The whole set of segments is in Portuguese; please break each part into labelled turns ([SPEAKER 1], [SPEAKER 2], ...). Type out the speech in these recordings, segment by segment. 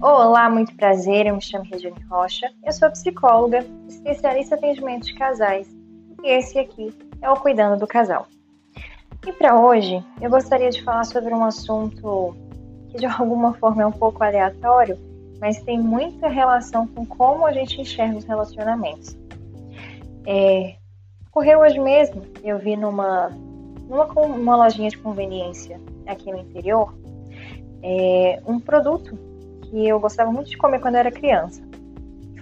[SPEAKER 1] Olá, muito prazer. Eu me chamo Regiane Rocha. Eu sou psicóloga, especialista em atendimento de casais. E esse aqui é o Cuidando do Casal. E para hoje, eu gostaria de falar sobre um assunto que de alguma forma é um pouco aleatório, mas tem muita relação com como a gente enxerga os relacionamentos. É, ocorreu hoje mesmo, eu vi numa, numa uma lojinha de conveniência aqui no interior é, um produto que eu gostava muito de comer quando eu era criança.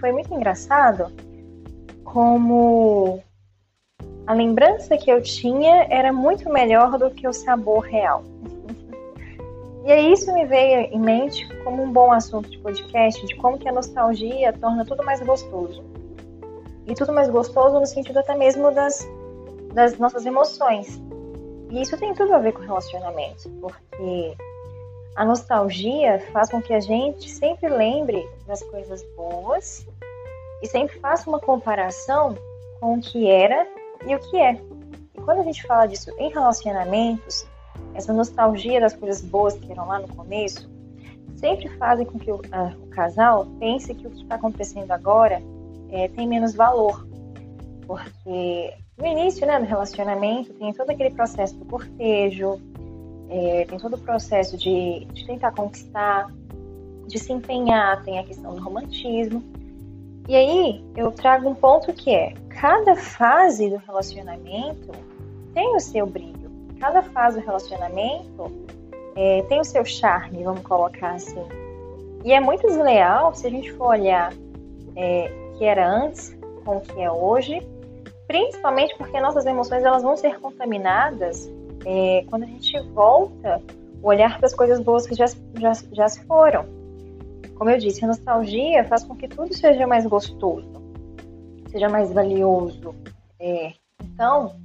[SPEAKER 1] Foi muito engraçado como a lembrança que eu tinha era muito melhor do que o sabor real. E aí isso me veio em mente como um bom assunto de podcast, de como que a nostalgia torna tudo mais gostoso. E tudo mais gostoso no sentido até mesmo das, das nossas emoções. E isso tem tudo a ver com relacionamento, porque a nostalgia faz com que a gente sempre lembre das coisas boas e sempre faça uma comparação com o que era e o que é. E quando a gente fala disso em relacionamentos, essa nostalgia das coisas boas que eram lá no começo, sempre fazem com que o, o casal pense que o que está acontecendo agora é, tem menos valor. Porque no início né, do relacionamento tem todo aquele processo do cortejo, é, tem todo o processo de, de tentar conquistar, de se empenhar, tem a questão do romantismo. E aí eu trago um ponto que é: cada fase do relacionamento tem o seu brilho, cada fase do relacionamento é, tem o seu charme, vamos colocar assim. E é muito desleal se a gente for olhar é, que era antes com o que é hoje, principalmente porque nossas emoções elas vão ser contaminadas é, quando a gente volta o olhar para as coisas boas que já, já, já se foram. Como eu disse, a nostalgia faz com que tudo seja mais gostoso, seja mais valioso. É, então,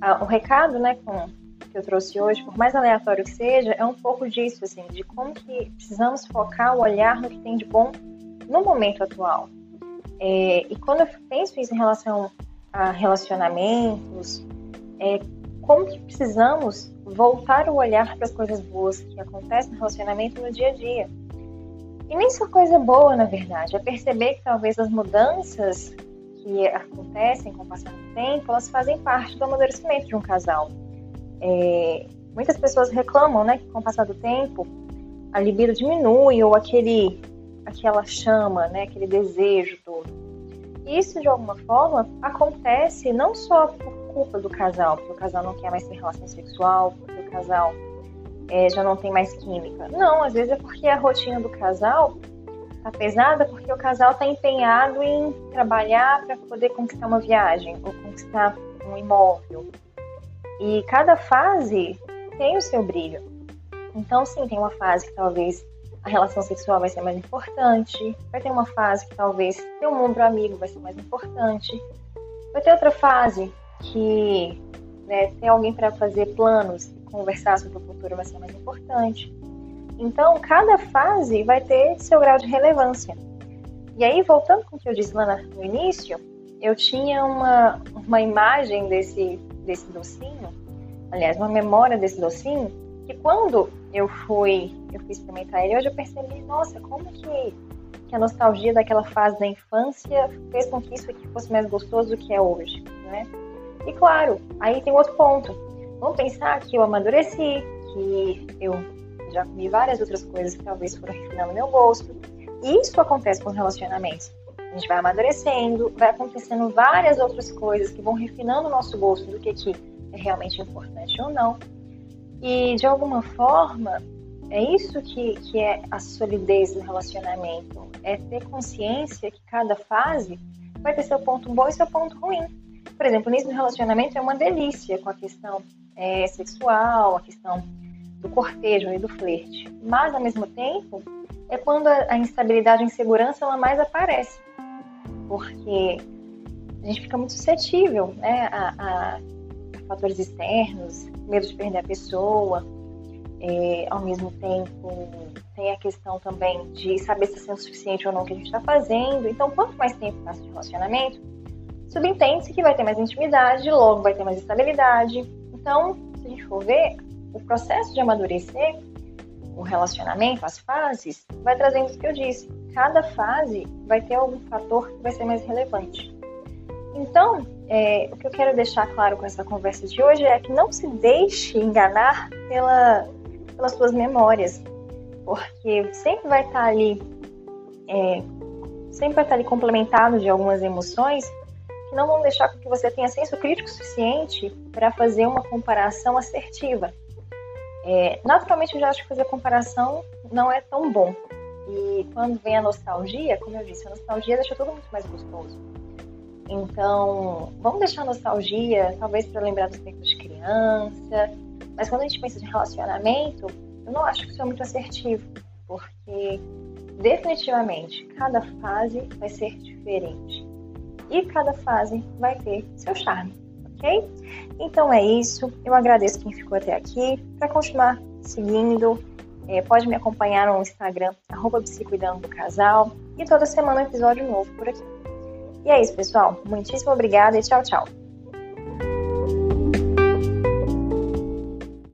[SPEAKER 1] a, o recado né, com, que eu trouxe hoje, por mais aleatório que seja, é um pouco disso, assim, de como que precisamos focar o olhar no que tem de bom no momento atual. É, e quando eu penso isso em relação a relacionamentos, é, como que precisamos voltar o olhar para as coisas boas que acontecem no relacionamento no dia a dia. E nem só coisa boa, na verdade, é perceber que talvez as mudanças que acontecem com o passar do tempo, elas fazem parte do amadurecimento de um casal. É, muitas pessoas reclamam, né, que com o passar do tempo a libido diminui ou aquele, aquela chama, né, aquele desejo todo. Isso de alguma forma acontece não só por culpa do casal, porque o casal não quer mais ter relação sexual, porque o casal é, já não tem mais química. Não, às vezes é porque a rotina do casal tá pesada, porque o casal tá empenhado em trabalhar para poder conquistar uma viagem ou conquistar um imóvel. E cada fase tem o seu brilho. Então, sim, tem uma fase que talvez a relação sexual vai ser mais importante, vai ter uma fase que talvez ter um ombro amigo vai ser mais importante, vai ter outra fase que né, alguém para fazer planos e conversar sobre o futuro vai ser mais importante. Então, cada fase vai ter seu grau de relevância. E aí, voltando com o que eu disse lá no início, eu tinha uma, uma imagem desse, desse docinho, aliás, uma memória desse docinho, que quando eu fui, eu fui experimentar ele, hoje eu percebi, nossa, como que, que a nostalgia daquela fase da infância fez com que isso aqui fosse mais gostoso do que é hoje, né? E claro, aí tem outro ponto. Vamos pensar que eu amadureci, que eu já comi várias outras coisas que talvez foram refinando meu gosto. E isso acontece com os relacionamentos. A gente vai amadurecendo, vai acontecendo várias outras coisas que vão refinando o nosso gosto do que, que é realmente importante ou não. E de alguma forma, é isso que, que é a solidez do relacionamento. É ter consciência que cada fase vai ter seu ponto bom e seu ponto ruim. Por exemplo, nisso relacionamento é uma delícia com a questão é, sexual, a questão do cortejo e do flerte. Mas, ao mesmo tempo, é quando a, a instabilidade e a insegurança ela mais aparece. Porque a gente fica muito suscetível né, a, a, fatores externos, medo de perder a pessoa. É, ao mesmo tempo, tem a questão também de saber se está sendo suficiente ou não o que a gente está fazendo. Então, quanto mais tempo passa de relacionamento, subentende-se que vai ter mais intimidade, logo vai ter mais estabilidade. Então, se a gente for ver, o processo de amadurecer o relacionamento, as fases, vai trazendo o que eu disse. Cada fase vai ter algum fator que vai ser mais relevante. Então, é, o que eu quero deixar claro com essa conversa de hoje é que não se deixe enganar pela, pelas suas memórias, porque sempre vai estar ali, é, sempre vai estar ali complementado de algumas emoções não vão deixar que você tenha senso crítico suficiente para fazer uma comparação assertiva. É, naturalmente, eu já acho que fazer comparação não é tão bom. E quando vem a nostalgia, como eu disse, a nostalgia deixa tudo muito mais gostoso. Então, vamos deixar a nostalgia, talvez para lembrar dos tempos de criança, mas quando a gente pensa em relacionamento, eu não acho que isso é muito assertivo, porque definitivamente cada fase vai ser diferente e cada fase vai ter seu charme, ok? Então é isso. Eu agradeço quem ficou até aqui. Para continuar seguindo, é, pode me acompanhar no Instagram, arroba do Casal, e toda semana um episódio novo por aqui. E é isso, pessoal. Muitíssimo obrigada e tchau, tchau.